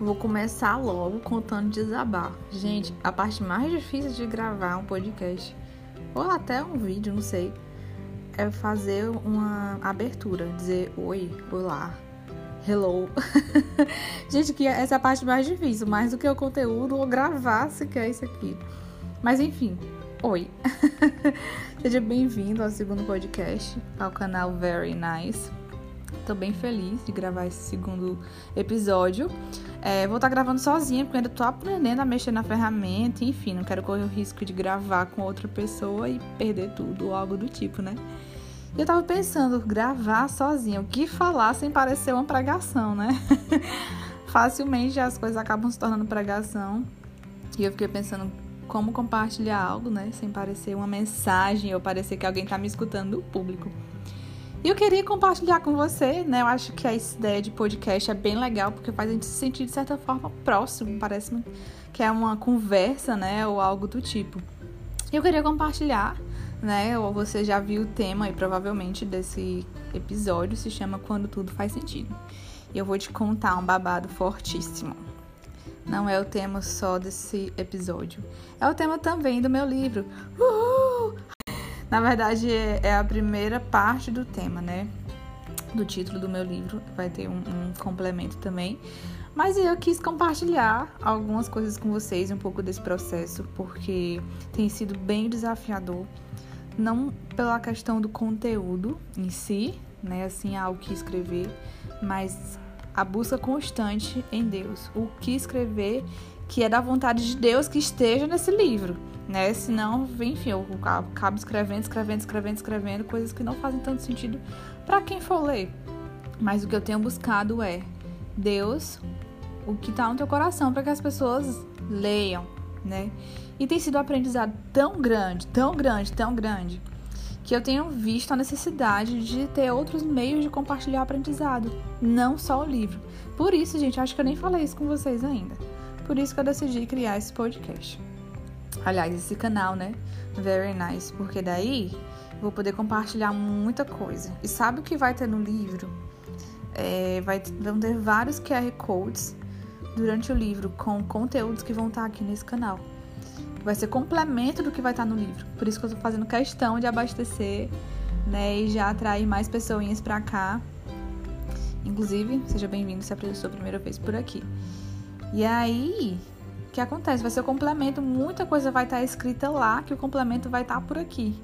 Vou começar logo contando desabar. Gente, a parte mais difícil de gravar um podcast, ou até um vídeo, não sei, é fazer uma abertura, dizer oi, olá, hello. Gente, que essa é a parte mais difícil, mais do que o conteúdo ou gravar, se quer isso aqui. Mas enfim, oi. Seja bem-vindo ao segundo podcast, ao canal Very Nice. Tô bem feliz de gravar esse segundo episódio. É, vou estar tá gravando sozinha, porque ainda tô aprendendo a mexer na ferramenta, enfim, não quero correr o risco de gravar com outra pessoa e perder tudo, ou algo do tipo, né? Eu tava pensando, gravar sozinha, o que falar sem parecer uma pregação, né? Facilmente as coisas acabam se tornando pregação. E eu fiquei pensando como compartilhar algo, né? Sem parecer uma mensagem ou parecer que alguém tá me escutando do público. E eu queria compartilhar com você, né? Eu acho que a ideia de podcast é bem legal, porque faz a gente se sentir de certa forma próximo, parece que é uma conversa, né? Ou algo do tipo. E eu queria compartilhar, né? Ou você já viu o tema aí, provavelmente, desse episódio, se chama Quando Tudo Faz Sentido. E eu vou te contar um babado fortíssimo. Não é o tema só desse episódio. É o tema também do meu livro. Uhul! Na verdade, é, a primeira parte do tema, né? Do título do meu livro. Vai ter um, um complemento também. Mas eu quis compartilhar algumas coisas com vocês, um pouco desse processo, porque tem sido bem desafiador. Não pela questão do conteúdo em si, né? Assim, algo que escrever, mas a busca constante em Deus. O que escrever que é da vontade de Deus que esteja nesse livro né? Senão, enfim, eu acabo escrevendo, escrevendo, escrevendo, escrevendo coisas que não fazem tanto sentido para quem for ler. Mas o que eu tenho buscado é Deus, o que está no teu coração para que as pessoas leiam, né? E tem sido um aprendizado tão grande, tão grande, tão grande, que eu tenho visto a necessidade de ter outros meios de compartilhar o aprendizado, não só o livro. Por isso, gente, acho que eu nem falei isso com vocês ainda. Por isso que eu decidi criar esse podcast. Aliás, esse canal, né? Very nice, porque daí vou poder compartilhar muita coisa. E sabe o que vai ter no livro? É, vai, vão ter vários QR Codes durante o livro com conteúdos que vão estar aqui nesse canal. Vai ser complemento do que vai estar no livro. Por isso que eu estou fazendo questão de abastecer, né? E já atrair mais pessoinhas para cá. Inclusive, seja bem-vindo se é a sua primeira vez por aqui. E aí, que acontece? Vai ser o complemento, muita coisa vai estar escrita lá, que o complemento vai estar por aqui.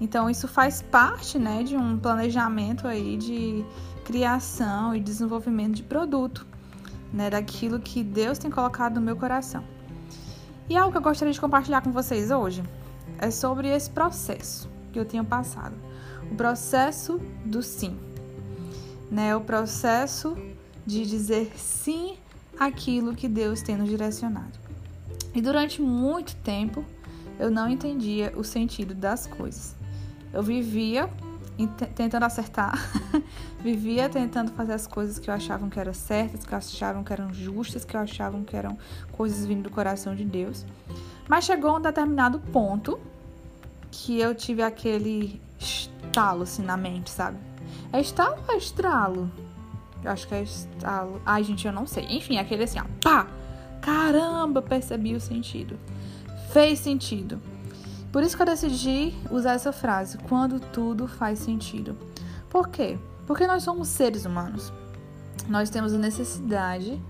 Então, isso faz parte né, de um planejamento aí de criação e desenvolvimento de produto, né, daquilo que Deus tem colocado no meu coração. E algo que eu gostaria de compartilhar com vocês hoje é sobre esse processo que eu tenho passado. O processo do sim. Né, o processo de dizer sim aquilo que Deus tem nos direcionado. E durante muito tempo eu não entendia o sentido das coisas. Eu vivia tentando acertar, vivia tentando fazer as coisas que eu achava que eram certas, que eu achava que eram justas, que eu achava que eram coisas vindo do coração de Deus. Mas chegou um determinado ponto que eu tive aquele estalo assim na mente, sabe? É estalo ou é estralo? Eu acho que é estalo. Ai, gente, eu não sei. Enfim, aquele assim, ó, pá! Caramba, percebi o sentido. Fez sentido. Por isso que eu decidi usar essa frase, quando tudo faz sentido. Por quê? Porque nós somos seres humanos. Nós temos a necessidade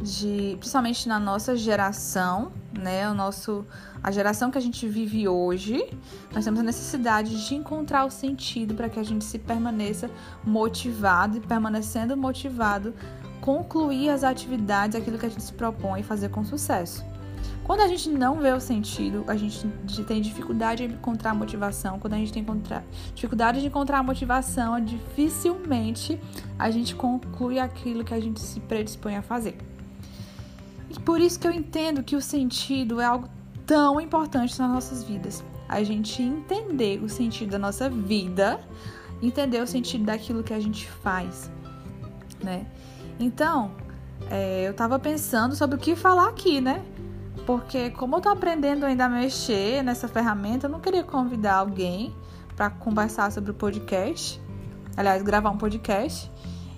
de, principalmente na nossa geração, né, o nosso a geração que a gente vive hoje, nós temos a necessidade de encontrar o sentido para que a gente se permaneça motivado e permanecendo motivado, concluir as atividades, aquilo que a gente se propõe fazer com sucesso. Quando a gente não vê o sentido, a gente tem dificuldade de encontrar motivação. Quando a gente tem dificuldade de encontrar motivação, dificilmente a gente conclui aquilo que a gente se predispõe a fazer. Por isso que eu entendo que o sentido é algo tão importante nas nossas vidas. A gente entender o sentido da nossa vida, entender o sentido daquilo que a gente faz, né? Então, é, eu tava pensando sobre o que falar aqui, né? Porque como eu tô aprendendo ainda a mexer nessa ferramenta, eu não queria convidar alguém para conversar sobre o podcast, aliás, gravar um podcast.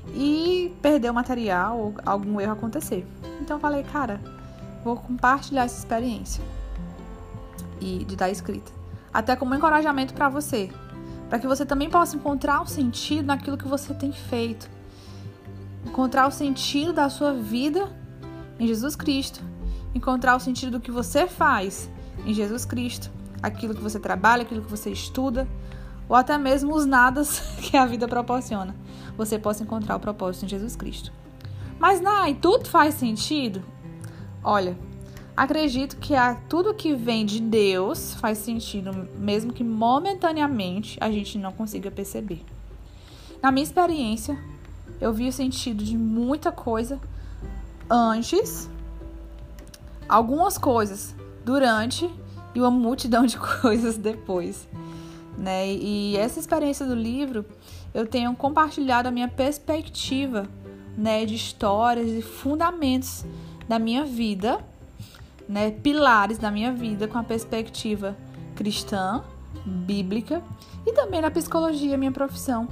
E perder o material ou algum erro acontecer. Então eu falei, cara, vou compartilhar essa experiência e de dar escrita, até como encorajamento para você, para que você também possa encontrar um sentido naquilo que você tem feito, encontrar o sentido da sua vida em Jesus Cristo, encontrar o sentido do que você faz em Jesus Cristo, aquilo que você trabalha, aquilo que você estuda, ou até mesmo os nadas que a vida proporciona, você possa encontrar o propósito em Jesus Cristo. Mas, Nai, tudo faz sentido? Olha, acredito que a, tudo que vem de Deus faz sentido, mesmo que momentaneamente a gente não consiga perceber. Na minha experiência, eu vi o sentido de muita coisa antes, algumas coisas durante e uma multidão de coisas depois. Né? E essa experiência do livro, eu tenho compartilhado a minha perspectiva né, de histórias e fundamentos da minha vida, né, pilares da minha vida com a perspectiva cristã, bíblica e também na psicologia, minha profissão.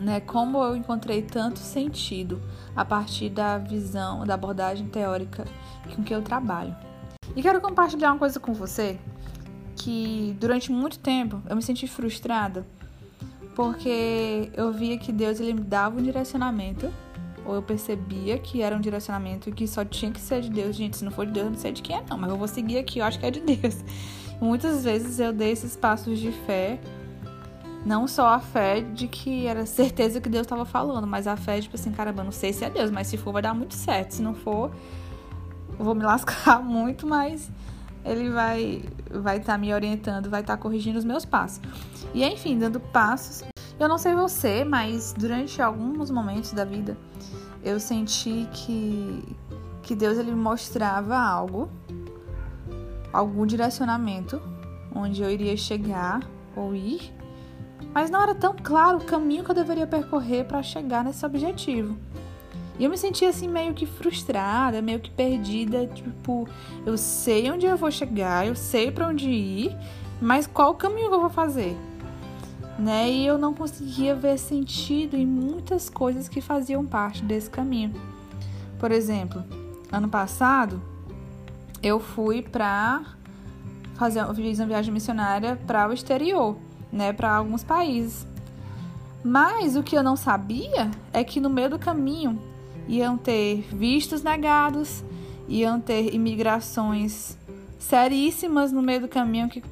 Né, como eu encontrei tanto sentido a partir da visão, da abordagem teórica com que eu trabalho. E quero compartilhar uma coisa com você que durante muito tempo eu me senti frustrada porque eu via que Deus ele me dava um direcionamento ou eu percebia que era um direcionamento que só tinha que ser de Deus. Gente, se não for de Deus, eu não sei de quem é não, mas eu vou seguir aqui, eu acho que é de Deus. Muitas vezes eu dei esses passos de fé, não só a fé de que era certeza que Deus estava falando, mas a fé de tipo assim, caramba, não sei se é Deus, mas se for vai dar muito certo, se não for, eu vou me lascar muito, mas ele vai vai estar tá me orientando, vai estar tá corrigindo os meus passos. E enfim, dando passos. Eu não sei você, mas durante alguns momentos da vida eu senti que que Deus ele mostrava algo, algum direcionamento onde eu iria chegar ou ir, mas não era tão claro o caminho que eu deveria percorrer para chegar nesse objetivo. E eu me sentia assim meio que frustrada, meio que perdida, tipo, eu sei onde eu vou chegar, eu sei para onde ir, mas qual caminho eu vou fazer? Né? E eu não conseguia ver sentido em muitas coisas que faziam parte desse caminho. Por exemplo, ano passado eu fui para fazer fiz uma viagem missionária para o exterior, né, para alguns países. Mas o que eu não sabia é que no meio do caminho iam ter vistos negados, iam ter imigrações seríssimas no meio do caminho que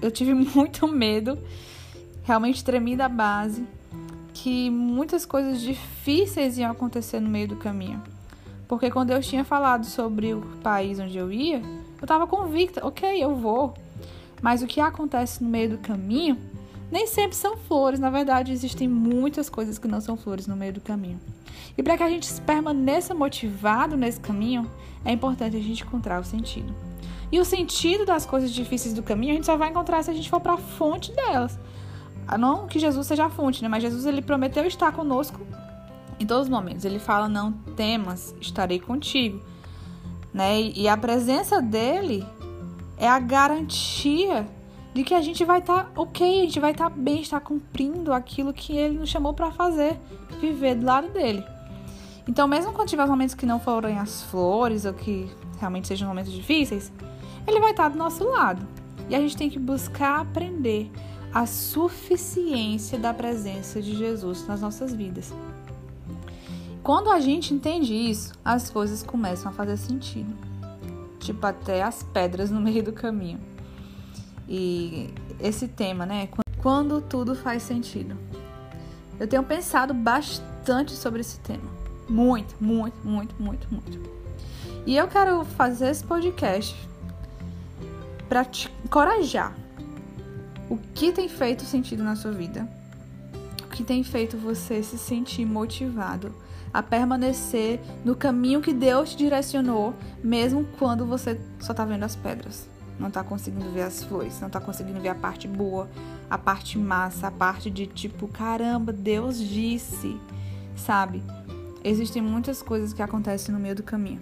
eu tive muito medo, realmente tremi da base, que muitas coisas difíceis iam acontecer no meio do caminho. Porque quando eu tinha falado sobre o país onde eu ia, eu estava convicta, ok, eu vou. Mas o que acontece no meio do caminho nem sempre são flores, na verdade, existem muitas coisas que não são flores no meio do caminho. E para que a gente permaneça motivado nesse caminho, é importante a gente encontrar o sentido. E o sentido das coisas difíceis do caminho a gente só vai encontrar se a gente for para a fonte delas. Ah, não que Jesus seja a fonte, né? Mas Jesus ele prometeu estar conosco em todos os momentos. Ele fala: "Não temas, estarei contigo". Né? E a presença dele é a garantia de que a gente vai estar tá ok, a gente vai estar tá bem, estar cumprindo aquilo que ele nos chamou para fazer, viver do lado dele. Então, mesmo quando tiver momentos que não forem as flores ou que realmente sejam momentos difíceis, ele vai estar tá do nosso lado. E a gente tem que buscar aprender a suficiência da presença de Jesus nas nossas vidas. Quando a gente entende isso, as coisas começam a fazer sentido. Tipo, até as pedras no meio do caminho. E esse tema, né? Quando tudo faz sentido. Eu tenho pensado bastante sobre esse tema. Muito, muito, muito, muito, muito. E eu quero fazer esse podcast para te encorajar. O que tem feito sentido na sua vida? O que tem feito você se sentir motivado a permanecer no caminho que Deus te direcionou, mesmo quando você só tá vendo as pedras? Não tá conseguindo ver as flores, não tá conseguindo ver a parte boa, a parte massa, a parte de tipo, caramba, Deus disse, sabe? Existem muitas coisas que acontecem no meio do caminho.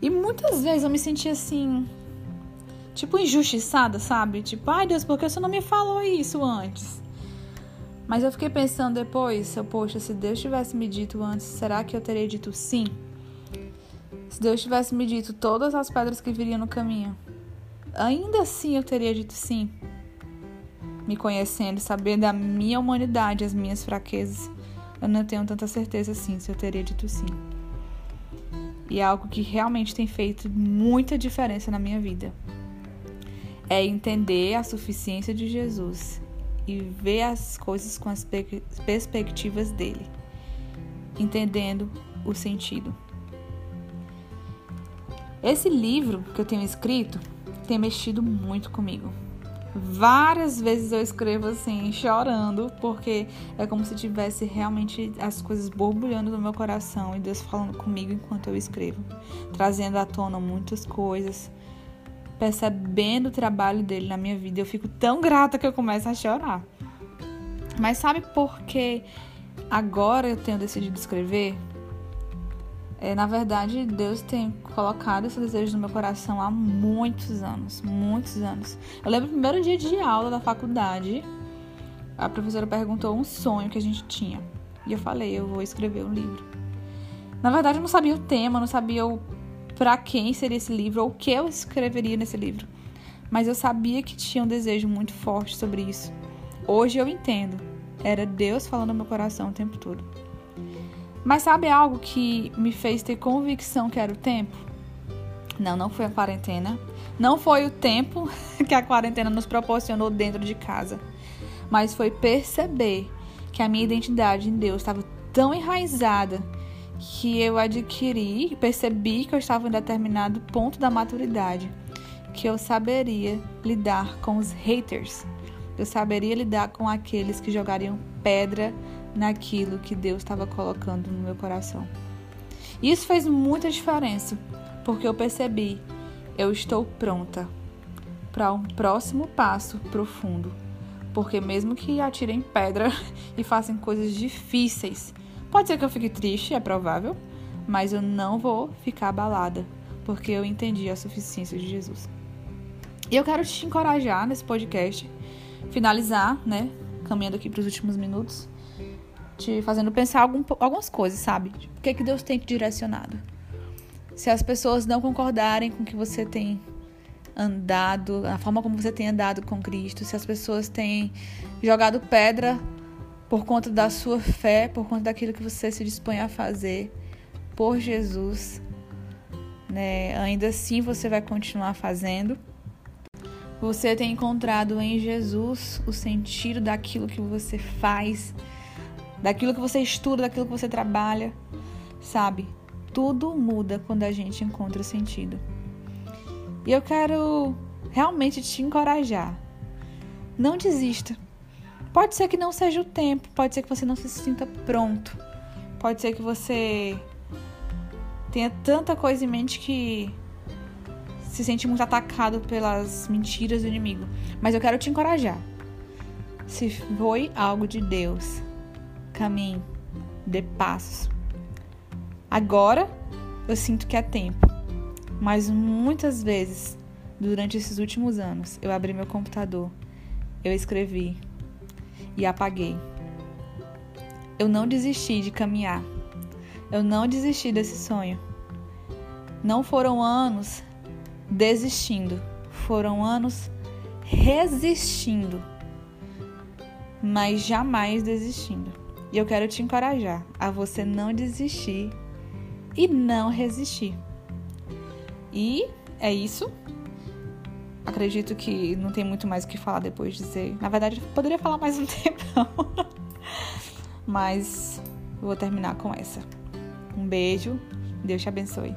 E muitas vezes eu me senti assim, tipo injustiçada, sabe? Tipo, ai Deus, por que você não me falou isso antes? Mas eu fiquei pensando depois, poxa, se Deus tivesse me dito antes, será que eu teria dito sim? Se Deus tivesse me dito todas as pedras que viriam no caminho, ainda assim eu teria dito sim. Me conhecendo, sabendo da minha humanidade, as minhas fraquezas, eu não tenho tanta certeza assim se eu teria dito sim. E é algo que realmente tem feito muita diferença na minha vida. É entender a suficiência de Jesus e ver as coisas com as perspectivas dele, entendendo o sentido. Esse livro que eu tenho escrito tem mexido muito comigo. Várias vezes eu escrevo assim, chorando, porque é como se tivesse realmente as coisas borbulhando no meu coração e Deus falando comigo enquanto eu escrevo, trazendo à tona muitas coisas, percebendo o trabalho dele na minha vida. Eu fico tão grata que eu começo a chorar. Mas sabe por que agora eu tenho decidido escrever? É, na verdade, Deus tem colocado esse desejo no meu coração há muitos anos, muitos anos. Eu lembro do primeiro dia de aula da faculdade, a professora perguntou um sonho que a gente tinha. E eu falei, eu vou escrever um livro. Na verdade, eu não sabia o tema, não sabia o para quem seria esse livro ou o que eu escreveria nesse livro. Mas eu sabia que tinha um desejo muito forte sobre isso. Hoje eu entendo. Era Deus falando no meu coração o tempo todo. Mas sabe algo que me fez ter convicção que era o tempo? Não, não foi a quarentena. Não foi o tempo que a quarentena nos proporcionou dentro de casa. Mas foi perceber que a minha identidade em Deus estava tão enraizada que eu adquiri, percebi que eu estava em determinado ponto da maturidade, que eu saberia lidar com os haters. Eu saberia lidar com aqueles que jogariam pedra naquilo que Deus estava colocando no meu coração. Isso fez muita diferença, porque eu percebi, eu estou pronta para um próximo passo profundo. Porque mesmo que atirem pedra e façam coisas difíceis, pode ser que eu fique triste, é provável, mas eu não vou ficar abalada, porque eu entendi a suficiência de Jesus. E eu quero te encorajar nesse podcast, finalizar, né, caminhando aqui para os últimos minutos, te fazendo pensar algum, algumas coisas, sabe? O que, é que Deus tem te direcionado? Se as pessoas não concordarem com o que você tem andado, a forma como você tem andado com Cristo, se as pessoas têm jogado pedra por conta da sua fé, por conta daquilo que você se dispõe a fazer por Jesus, né? Ainda assim você vai continuar fazendo. Você tem encontrado em Jesus o sentido daquilo que você faz daquilo que você estuda, daquilo que você trabalha, sabe? Tudo muda quando a gente encontra o sentido. E eu quero realmente te encorajar. Não desista. Pode ser que não seja o tempo, pode ser que você não se sinta pronto. Pode ser que você tenha tanta coisa em mente que se sente muito atacado pelas mentiras do inimigo. Mas eu quero te encorajar. Se foi algo de Deus, caminhe, dê passos. Agora eu sinto que é tempo, mas muitas vezes durante esses últimos anos eu abri meu computador, eu escrevi e apaguei. Eu não desisti de caminhar, eu não desisti desse sonho. Não foram anos desistindo, foram anos resistindo, mas jamais desistindo. E eu quero te encorajar a você não desistir e não resistir. E é isso. Acredito que não tem muito mais o que falar depois de dizer. Na verdade, eu poderia falar mais um tempo. Mas vou terminar com essa. Um beijo. Deus te abençoe.